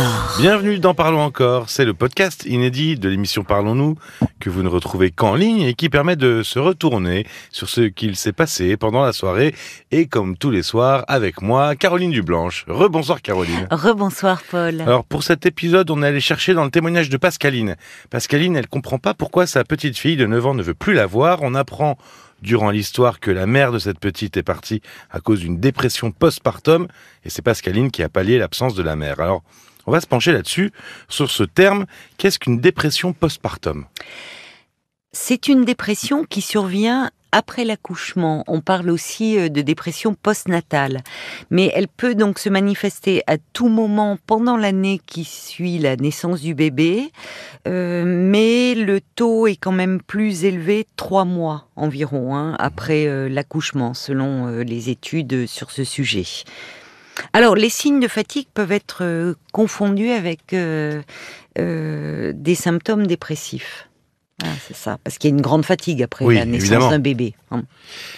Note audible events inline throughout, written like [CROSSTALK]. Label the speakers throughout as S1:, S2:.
S1: encore.
S2: Bienvenue dans Parlons encore, c'est le podcast inédit de l'émission Parlons-nous que vous ne retrouvez qu'en ligne et qui permet de se retourner sur ce qu'il s'est passé pendant la soirée et comme tous les soirs avec moi, Caroline Dublanche. Rebonsoir Caroline.
S1: Rebonsoir Paul.
S2: Alors pour cet épisode, on est allé chercher dans le témoignage de Pascaline. Pascaline, elle comprend pas pourquoi sa petite fille de 9 ans ne veut plus la voir. On apprend durant l'histoire que la mère de cette petite est partie à cause d'une dépression postpartum et c'est Pascaline qui a pallié l'absence de la mère. Alors, on va se pencher là-dessus, sur ce terme. Qu'est-ce qu'une dépression postpartum?
S1: C'est une dépression qui survient après l'accouchement. On parle aussi euh, de dépression postnatale. Mais elle peut donc se manifester à tout moment pendant l'année qui suit la naissance du bébé. Euh, mais le taux est quand même plus élevé trois mois environ hein, après euh, l'accouchement, selon les études sur ce sujet. Alors, les signes de fatigue peuvent être confondus avec des symptômes dépressifs. Ah, c'est ça, parce qu'il y a une grande fatigue après la naissance d'un bébé. Hein.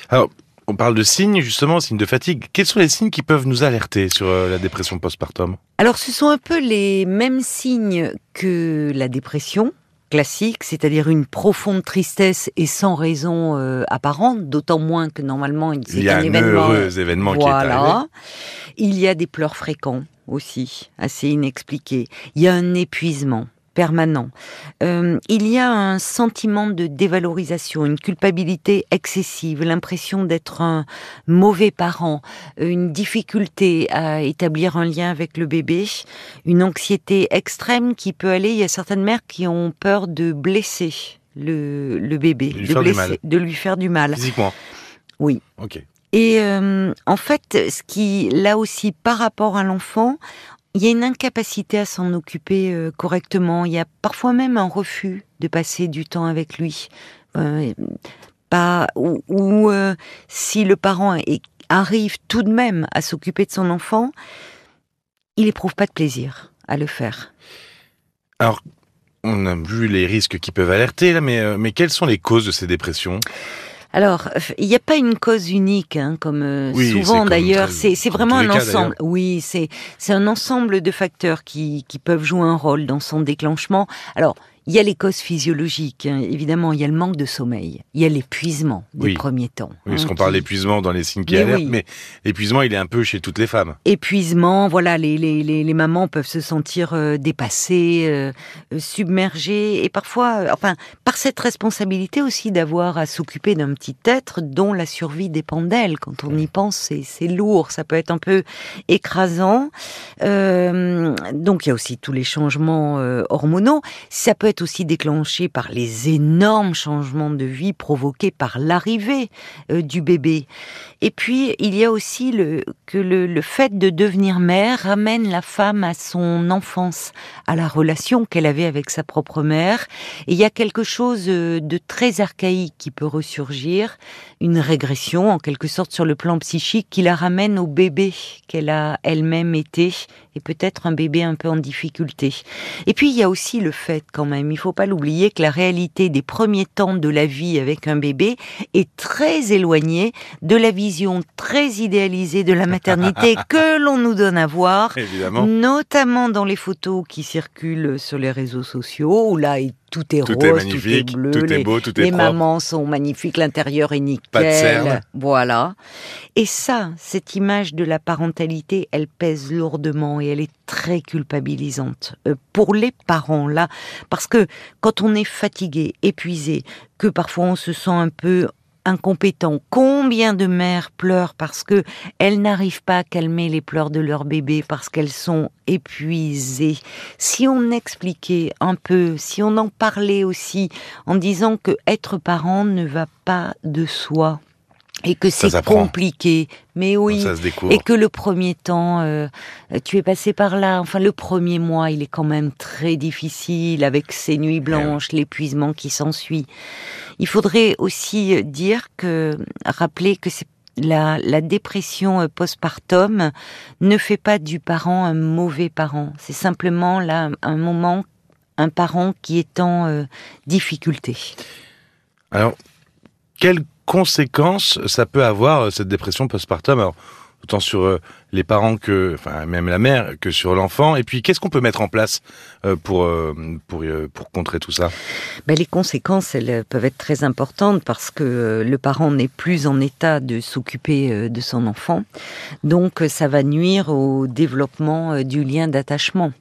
S2: Alors, on parle de signes, justement, signes de fatigue. Quels sont les signes qui peuvent nous alerter sur euh, la dépression postpartum?
S1: Alors, ce sont un peu les mêmes signes que la dépression classique, c'est-à-dire une profonde tristesse et sans raison euh, apparente, d'autant moins que normalement
S2: il y a un, événement, heureux événement qui est arrivé.
S1: Il y a des pleurs fréquents aussi, assez inexpliqués. Il y a un épuisement permanent. Euh, il y a un sentiment de dévalorisation, une culpabilité excessive, l'impression d'être un mauvais parent, une difficulté à établir un lien avec le bébé, une anxiété extrême qui peut aller, il y a certaines mères qui ont peur de blesser le, bébé,
S2: de lui, faire du mal.
S1: de lui faire du mal.
S2: Physiquement
S1: Oui.
S2: Ok.
S1: Et euh, en fait, ce qui, là aussi, par rapport à l'enfant, il y a une incapacité à s'en occuper euh, correctement. Il y a parfois même un refus de passer du temps avec lui. Euh, ou, si le parent arrive tout de même à s'occuper de son enfant, il n'éprouve pas de plaisir à le faire.
S2: Alors, on a vu les risques qui peuvent alerter, mais quelles sont les causes de ces dépressions?
S1: Alors, il n'y a pas une cause unique, hein, comme euh, souvent d'ailleurs. C'est vraiment un ensemble. Oui, c'est c'est un ensemble de facteurs qui qui peuvent jouer un rôle dans son déclenchement. Alors, il y a les causes physiologiques, hein. évidemment, il y a le manque de sommeil, il y a l'épuisement des premiers temps.
S2: Oui, parce hein, qu'on parle d'épuisement dans les signes qui alertent, mais l'épuisement, il est un peu chez toutes les femmes.
S1: Épuisement, voilà, les, les, les, les mamans peuvent se sentir euh, dépassées, euh, submergées, et parfois, euh, enfin, par cette responsabilité aussi d'avoir à s'occuper d'un petit être dont la survie dépend d'elle. Quand on y pense, c'est lourd, ça peut être un peu écrasant. donc, il y a aussi tous les changements hormonaux. Ça peut aussi déclenché par les énormes changements de vie provoqués par l'arrivée euh, du bébé. Et puis, il y a aussi le, que le, fait de devenir mère ramène la femme à son enfance, à la relation qu'elle avait avec sa propre mère. Et il y a quelque chose euh, de très archaïque qui peut ressurgir, une régression en quelque sorte sur le plan psychique qui la ramène au bébé qu'elle a elle-même été et peut-être un bébé un peu en difficulté. Et puis il y a aussi le fait quand même, il faut pas l'oublier que la réalité des premiers temps de la vie avec un bébé est très éloignée de la vision très idéalisée de la maternité [LAUGHS] que l'on nous donne à voir, notamment dans les photos qui circulent sur les réseaux sociaux où là tout est rose, tout est bleu,
S2: tout est beau, tout est
S1: les mamans sont magnifiques, l'intérieur est nickel, voilà. Et ça, cette image de la parentalité, elle pèse lourdement et elle est très culpabilisante euh, pour les parents là, parce que quand on est fatigué, épuisé, que parfois on se sent un peu incompétents. Combien de mères pleurent parce que elles n'arrivent pas à calmer les pleurs de leur bébé parce qu'elles sont épuisées. Si on expliquait un peu, si on en parlait aussi en disant que être parent ne va pas de soi, et que c'est compliqué. Mais oui, et que le premier temps, euh, tu es passé par là. Enfin, le premier mois, il est quand même très difficile avec ces nuits blanches, l'épuisement qui s'ensuit. Il faudrait aussi dire que, rappeler que c'est la, la, dépression euh, postpartum ne fait pas du parent un mauvais parent. C'est simplement là un moment, un parent qui est en euh, difficulté.
S2: Alors, quelles conséquences ça peut avoir, euh, cette dépression postpartum. Alors, autant sur les parents que, enfin même la mère, que sur l'enfant. Et puis, qu'est-ce qu'on peut mettre en place euh, pour euh, pour euh, pour contrer tout ça?
S1: Ben, les conséquences, elles peuvent être très importantes parce que le parent n'est plus en état de s'occuper de son enfant, donc ça va nuire au développement du lien d'attachement.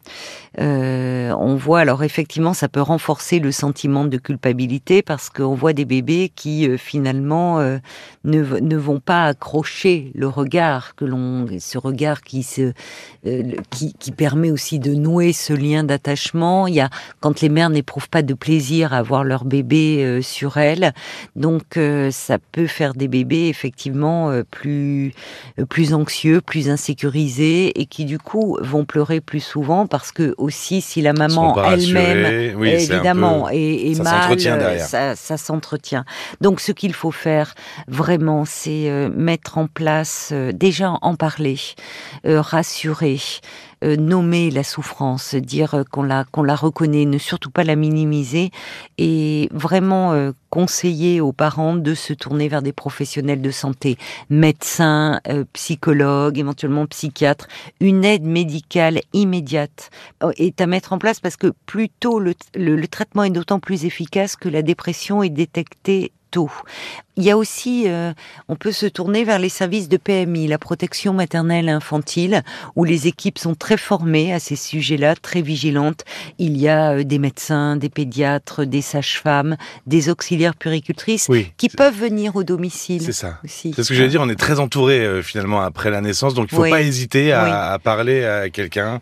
S1: On voit alors effectivement ça peut renforcer le sentiment de culpabilité parce qu'on voit des bébés qui finalement ne, ne, vont pas accrocher le regard que l'on ce regard qui se qui, qui, permet aussi de nouer ce lien d'attachement. Il y a quand les mères n'éprouvent pas de plaisir à voir leur bébé sur elles donc ça peut faire des bébés effectivement plus plus anxieux plus insécurisés et qui du coup vont pleurer plus souvent parce que aussi si la maman elle-même, évidemment, est, mal, ça, ça s'entretient. Donc ce qu'il faut faire vraiment, c'est euh, mettre en place, euh, déjà en parler, euh, rassurer, euh, nommer la souffrance, dire qu'on la qu'on la reconnaît, ne surtout pas la minimiser et vraiment euh, conseiller aux parents de se tourner vers des professionnels de santé, médecins, psychologues, éventuellement psychiatres, une aide médicale immédiate est à mettre en place parce que plus tôt le, le traitement est d'autant plus efficace que la dépression est détectée il y a aussi, euh, on peut se tourner vers les services de PMI, la protection maternelle infantile, où les équipes sont très formées à ces sujets-là, très vigilantes. Il y a euh, des médecins, des pédiatres, des sages-femmes, des auxiliaires puricultrices qui peuvent venir au domicile.
S2: C'est ça. C'est ce que j'allais dire. On est très entouré euh, finalement après la naissance, donc il ne faut pas hésiter à, à parler à quelqu'un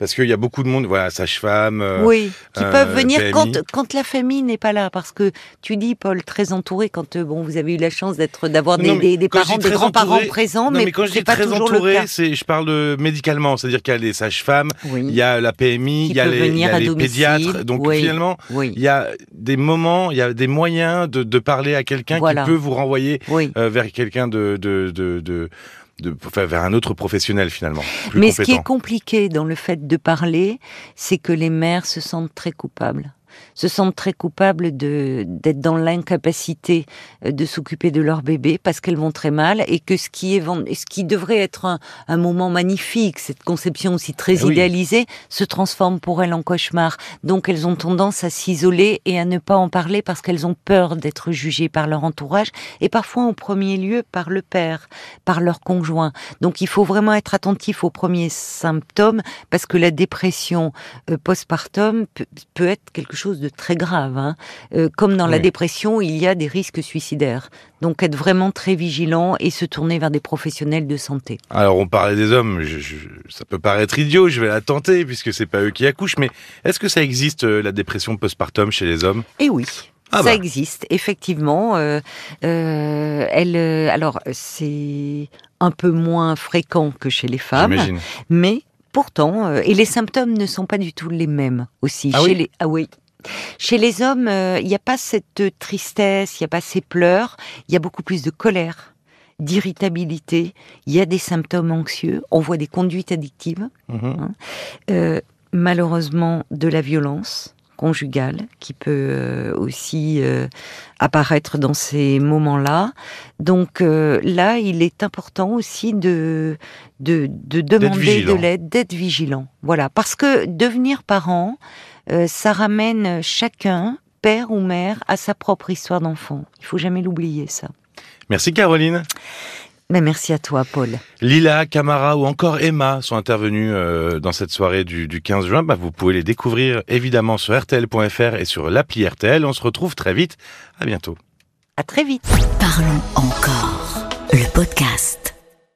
S2: parce qu'il y a beaucoup de monde, voilà, sage-femme.
S1: Euh, oui, qui peuvent euh, venir quand, quand la famille n'est pas là, parce que tu dis, Paul, très entouré, quand euh, bon, vous avez eu la chance d'être d'avoir des, des, parents, des grands-parents présents,
S2: mais, mais quand je dis très entouré, c'est, je parle médicalement, c'est-à-dire qu'il y a les sages-femmes, il y a la PMI, il y a les, il y a les pédiatres, donc finalement, il y a des moments, il y a des moyens de, de parler à quelqu'un qui peut vous renvoyer vers quelqu'un de, de, de, de de, vers un autre professionnel finalement.
S1: Mais ce qui est compliqué dans le fait de parler, c'est que les mères se sentent très coupables se sentent très coupables de d'être dans l'incapacité euh, de s'occuper de leur bébé parce qu'elles vont très mal et que ce qui est ce qui devrait être un, un moment magnifique, cette conception aussi très eh idéalisée, se transforme pour elles en cauchemar. Donc elles ont tendance à s'isoler et à ne pas en parler parce qu'elles ont peur d'être jugées par leur entourage et parfois en premier lieu par le père, par leur conjoint. Donc il faut vraiment être attentif aux premiers symptômes parce que la dépression euh, postpartum peut, peut être quelque chose de très grave. Hein. Euh, comme dans la dépression, il y a des risques suicidaires. Donc être vraiment très vigilant et se tourner vers des professionnels de santé.
S2: Alors on parlait des hommes, ça peut paraître idiot, je vais la tenter puisque c'est pas eux qui accouchent, mais est-ce que ça existe euh, la dépression postpartum chez les hommes?
S1: Eh oui. Ah ça bah. existe, effectivement. Euh, elle, alors c'est un peu moins fréquent que chez les femmes, mais pourtant, et les symptômes ne sont pas du tout les mêmes aussi.
S2: Ah
S1: chez
S2: oui?
S1: les, ah oui, chez les hommes, euh, il n'y a pas cette tristesse, il n'y a pas ces pleurs, il y a beaucoup plus de colère, d'irritabilité, il y a des symptômes anxieux, on voit des conduites addictives, mhm. hein. euh, malheureusement de la violence conjugale qui peut euh, aussi apparaître dans ces moments-là. Donc là, il est important aussi de, de, de demander de l'aide, d'être vigilant. Voilà, parce que devenir parent, euh, ça ramène chacun, père ou mère, à sa propre histoire d'enfant. Il faut jamais l'oublier, ça.
S2: Merci Caroline.
S1: Mais merci à toi, Paul.
S2: Lila, Camara ou encore Emma sont intervenus euh, dans cette soirée du, 15 juin. Bah, vous pouvez les découvrir évidemment sur RTL.fr et sur l'appli RTL. On se retrouve très vite. À bientôt.
S1: À très vite.
S3: Parlons encore. Le podcast.